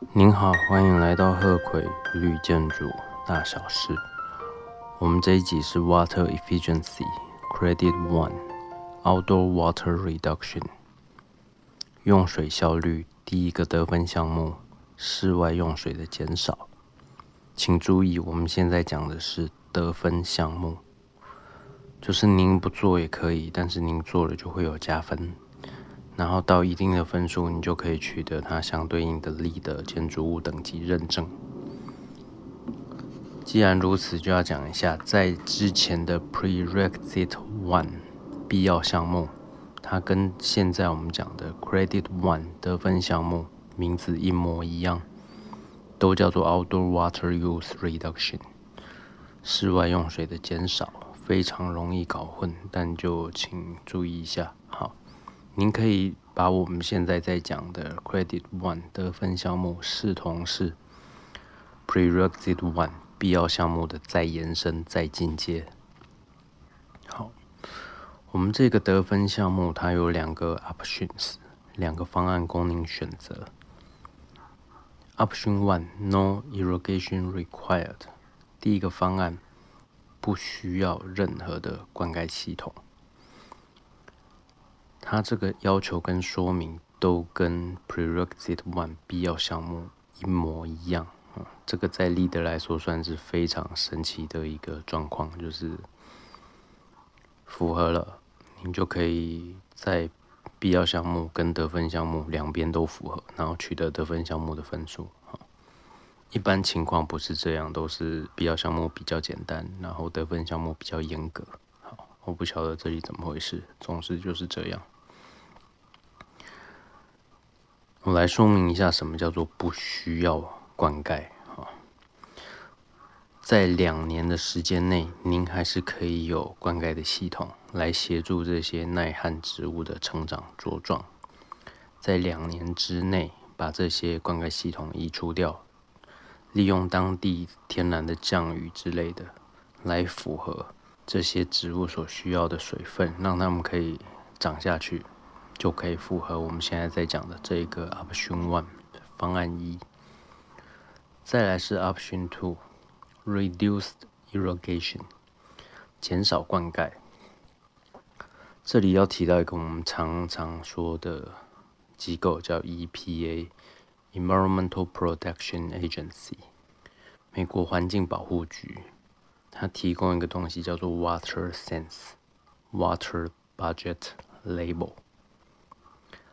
您好，欢迎来到鹤葵绿建筑大小事。我们这一集是 Water Efficiency Credit One Outdoor Water Reduction 用水效率第一个得分项目，室外用水的减少。请注意，我们现在讲的是得分项目，就是您不做也可以，但是您做了就会有加分。然后到一定的分数，你就可以取得它相对应的力的建筑物等级认证。既然如此，就要讲一下在之前的 Prerequisite One 必要项目，它跟现在我们讲的 Credit One 得分项目名字一模一样，都叫做 Outdoor Water Use Reduction，室外用水的减少，非常容易搞混，但就请注意一下，您可以把我们现在在讲的 Credit One 得分项目视同是 Prerequisite One 必要项目的再延伸、再进阶。好，我们这个得分项目它有两个 Options，两个方案供您选择。Option One No Irrigation Required，第一个方案不需要任何的灌溉系统。它这个要求跟说明都跟 Prerequisite One 必要项目一模一样啊，这个在立德来说算是非常神奇的一个状况，就是符合了，您就可以在必要项目跟得分项目两边都符合，然后取得得分项目的分数啊。一般情况不是这样，都是必要项目比较简单，然后得分项目比较严格。我不晓得这里怎么回事，总之就是这样。我来说明一下，什么叫做不需要灌溉啊？在两年的时间内，您还是可以有灌溉的系统来协助这些耐旱植物的成长茁壮。在两年之内，把这些灌溉系统移除掉，利用当地天然的降雨之类的，来符合这些植物所需要的水分，让它们可以长下去。就可以符合我们现在在讲的这一个 Option One 方案一。再来是 Option Two，Reduced Irrigation，减少灌溉。这里要提到一个我们常常说的机构，叫 EPA（Environmental Protection Agency），美国环境保护局。它提供一个东西叫做 Water Sense（Water Budget Label）。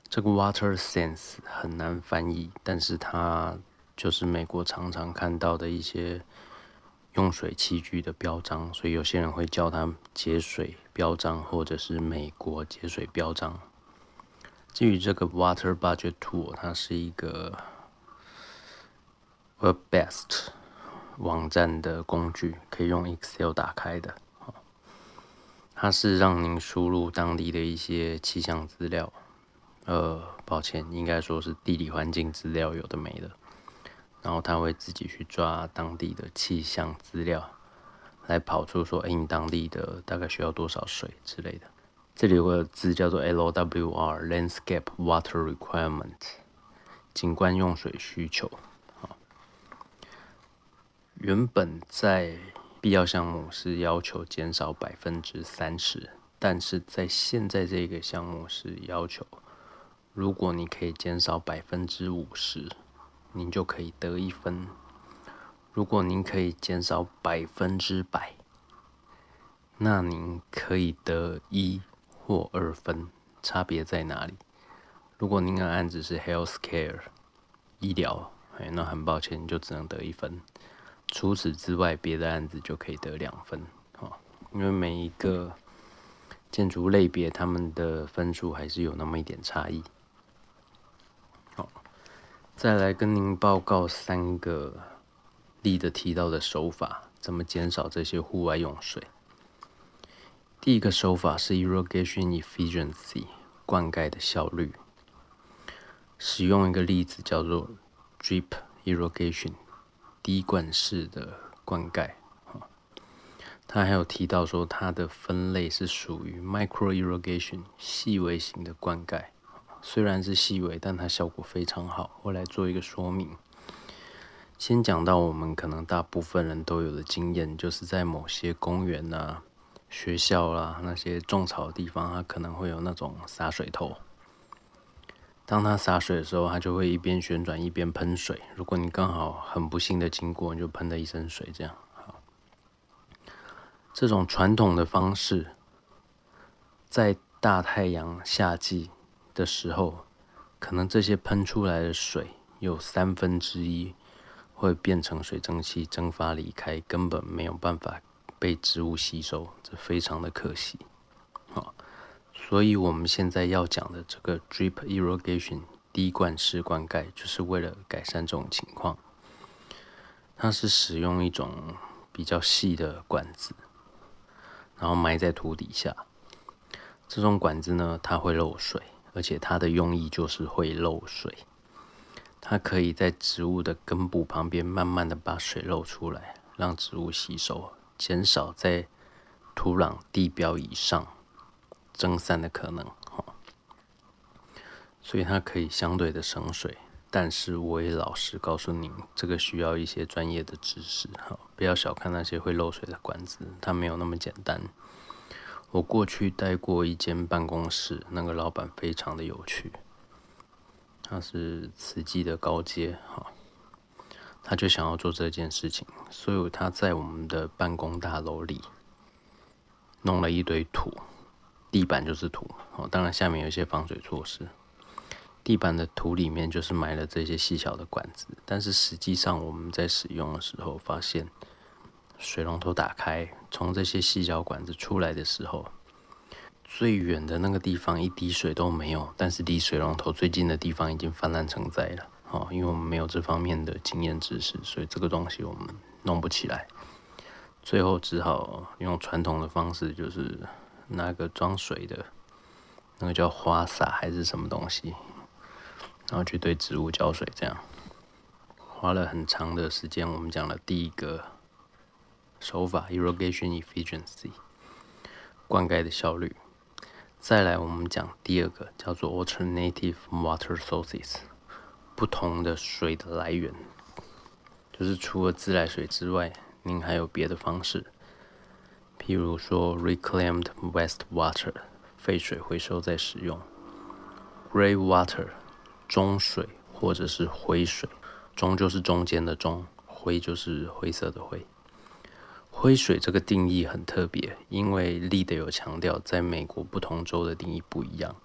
这个 water sense 很难翻译，但是它就是美国常常看到的一些用水器具的标章，所以有些人会叫它节水标章，或者是美国节水标章。至于这个 water budget tool，它是一个 The best 网站的工具，可以用 Excel 打开的。它是让您输入当地的一些气象资料。呃，抱歉，应该说是地理环境资料有的没的，然后它会自己去抓当地的气象资料，来跑出说，哎，你当地的大概需要多少水之类的。这里有个字叫做 LWR（Landscape Water Requirement），景观用水需求。原本在必要项目是要求减少百分之三十，但是在现在这个项目是要求。如果你可以减少百分之五十，您就可以得一分；如果您可以减少百分之百，那您可以得一或二分。差别在哪里？如果您的案子是 health care 医疗，哎，那很抱歉，你就只能得一分。除此之外，别的案子就可以得两分。好，因为每一个建筑类别，他们的分数还是有那么一点差异。好再来跟您报告三个例的提到的手法，怎么减少这些户外用水。第一个手法是 irrigation efficiency，灌溉的效率。使用一个例子叫做 drip irrigation，滴灌式的灌溉。他还有提到说，它的分类是属于 micro irrigation，细微型的灌溉。虽然是细微，但它效果非常好。我来做一个说明。先讲到我们可能大部分人都有的经验，就是在某些公园啊、学校啦那些种草的地方，它可能会有那种洒水头。当它洒水的时候，它就会一边旋转一边喷水。如果你刚好很不幸的经过，你就喷了一身水，这样。好，这种传统的方式，在大太阳夏季的时候，可能这些喷出来的水有三分之一会变成水蒸气蒸发离开，根本没有办法被植物吸收，这非常的可惜。好，所以我们现在要讲的这个 drip irrigation 滴灌式灌溉，就是为了改善这种情况。它是使用一种比较细的管子，然后埋在土底下。这种管子呢，它会漏水，而且它的用意就是会漏水。它可以在植物的根部旁边慢慢的把水漏出来，让植物吸收，减少在土壤地表以上蒸散的可能。所以它可以相对的省水。但是我也老实告诉您，这个需要一些专业的知识，哈，不要小看那些会漏水的管子，它没有那么简单。我过去待过一间办公室，那个老板非常的有趣。他是慈济的高阶，哈，他就想要做这件事情，所以他在我们的办公大楼里弄了一堆土，地板就是土，哦，当然下面有一些防水措施。地板的土里面就是埋了这些细小的管子，但是实际上我们在使用的时候发现。水龙头打开，从这些细小管子出来的时候，最远的那个地方一滴水都没有，但是离水龙头最近的地方已经泛滥成灾了。哦，因为我们没有这方面的经验知识，所以这个东西我们弄不起来。最后只好用传统的方式，就是那个装水的，那个叫花洒还是什么东西，然后去对植物浇水。这样花了很长的时间。我们讲了第一个。手法 irrigation efficiency 灌溉的效率。再来，我们讲第二个叫做 alternative water sources 不同的水的来源，就是除了自来水之外，您还有别的方式，譬如说 reclaimed wastewater 废水回收再使用，grey water 中水或者是灰水，中就是中间的中，灰就是灰色的灰。灰水这个定义很特别，因为立的有强调，在美国不同州的定义不一样。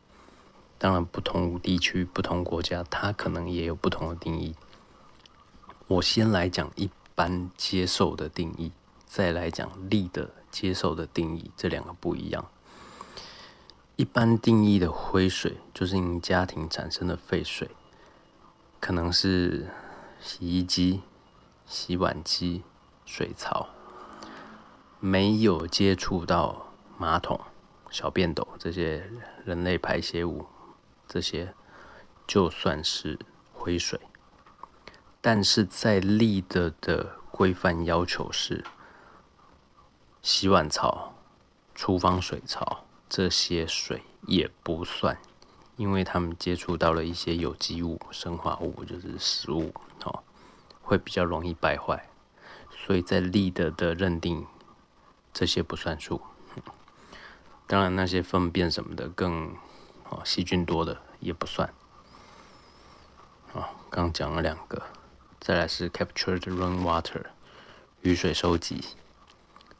当然，不同地区、不同国家，它可能也有不同的定义。我先来讲一般接受的定义，再来讲立的接受的定义，这两个不一样。一般定义的灰水，就是因家庭产生的废水，可能是洗衣机、洗碗机、水槽。没有接触到马桶、小便斗这些人类排泄物，这些就算是灰水。但是在立的的规范要求是，洗碗槽、厨房水槽这些水也不算，因为他们接触到了一些有机物、生化物，就是食物，哦，会比较容易败坏。所以在立的的认定。这些不算数，当然那些粪便什么的更哦细菌多的也不算。啊，刚讲了两个，再来是 captured rainwater 雨水收集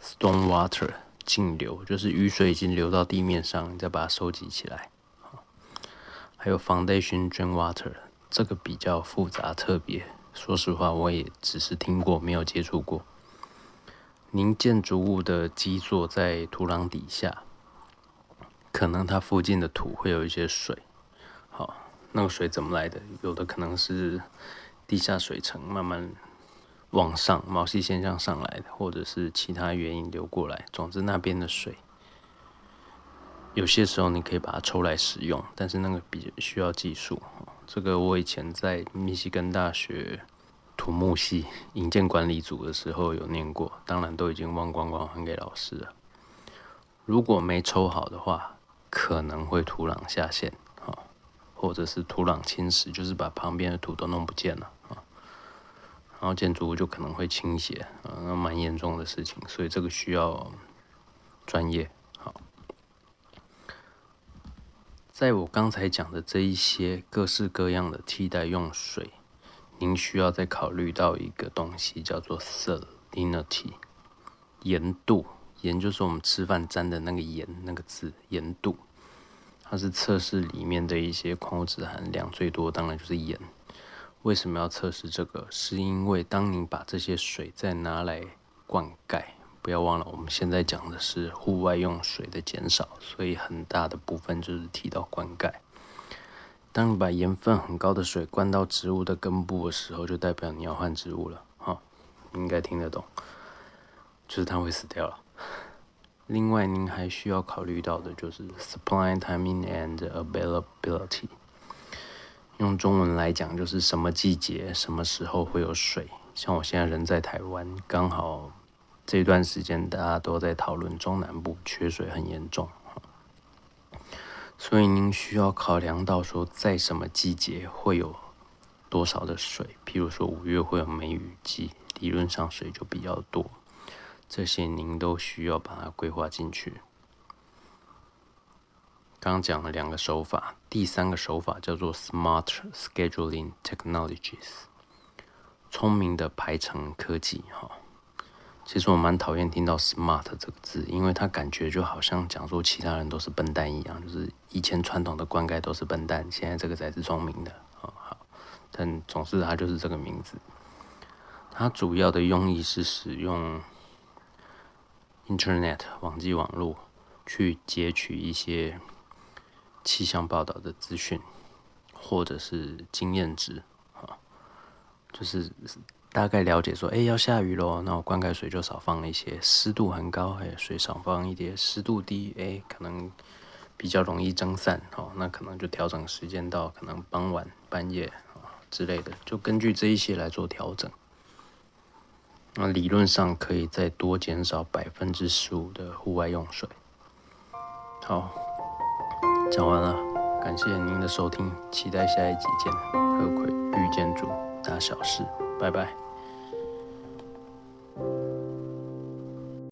，storm water 径流就是雨水已经流到地面上，你再把它收集起来。还有 foundation drain water 这个比较复杂特别，说实话我也只是听过，没有接触过。您建筑物的基座在土壤底下，可能它附近的土会有一些水。好，那个水怎么来的？有的可能是地下水层慢慢往上毛细现象上来的，或者是其他原因流过来。总之，那边的水有些时候你可以把它抽来使用，但是那个比需要技术。这个我以前在密西根大学。土木系营建管理组的时候有念过，当然都已经忘光光还给老师了。如果没抽好的话，可能会土壤下陷，或者是土壤侵蚀，就是把旁边的土都弄不见了。然后建筑物就可能会倾斜，啊，那蛮严重的事情，所以这个需要专业。好，在我刚才讲的这一些各式各样的替代用水，您需要再考虑到一个东西，叫做 salinity，盐度。盐就是我们吃饭沾的那个盐那个字，盐度。它是测试里面的一些矿物质含量最多，当然就是盐。为什么要测试这个？是因为当你把这些水再拿来灌溉，不要忘了，我们现在讲的是户外用水的减少，所以很大的部分就是提到灌溉。当你把盐分很高的水灌到植物的根部的时候，就代表你要换植物了，哈，应该听得懂，就是它会死掉了。另外，您还需要考虑到的就是 supply timing and availability。用中文来讲，就是什么季节、什么时候会有水。像我现在人在台湾，刚好这段时间大家都在讨论中南部缺水很严重，所以您需要考量到说，在什么季节会有多少的水。譬如说五月会有梅雨季，理论上水就比较多，这些您都需要把它规划进去。刚刚讲了两个手法，第三个手法叫做 Smart Scheduling Technologies，聪明的排程科技。哈，其实我蛮讨厌听到 Smart 这个字，因为它感觉就好像讲说其他人都是笨蛋一样，就是以前传统的灌溉都是笨蛋，现在这个才是聪明的。哦，好，但总之它就是这个名字。它主要的用意是使用 Internet 网际网络去截取一些。气象报道的资讯，或者是经验值，啊，就是大概了解说，哎，要下雨喽，那我灌溉水就少放一些；湿度很高，哎，水少放一点；湿度低，哎，可能比较容易蒸散，哦，那可能就调整时间到可能傍晚、半夜啊之类的，就根据这一些来做调整。那理论上可以再多减少百分之十五的户外用水。好。讲完了，感谢您的收听，期待下一集见。何魁遇见主大小事，拜拜。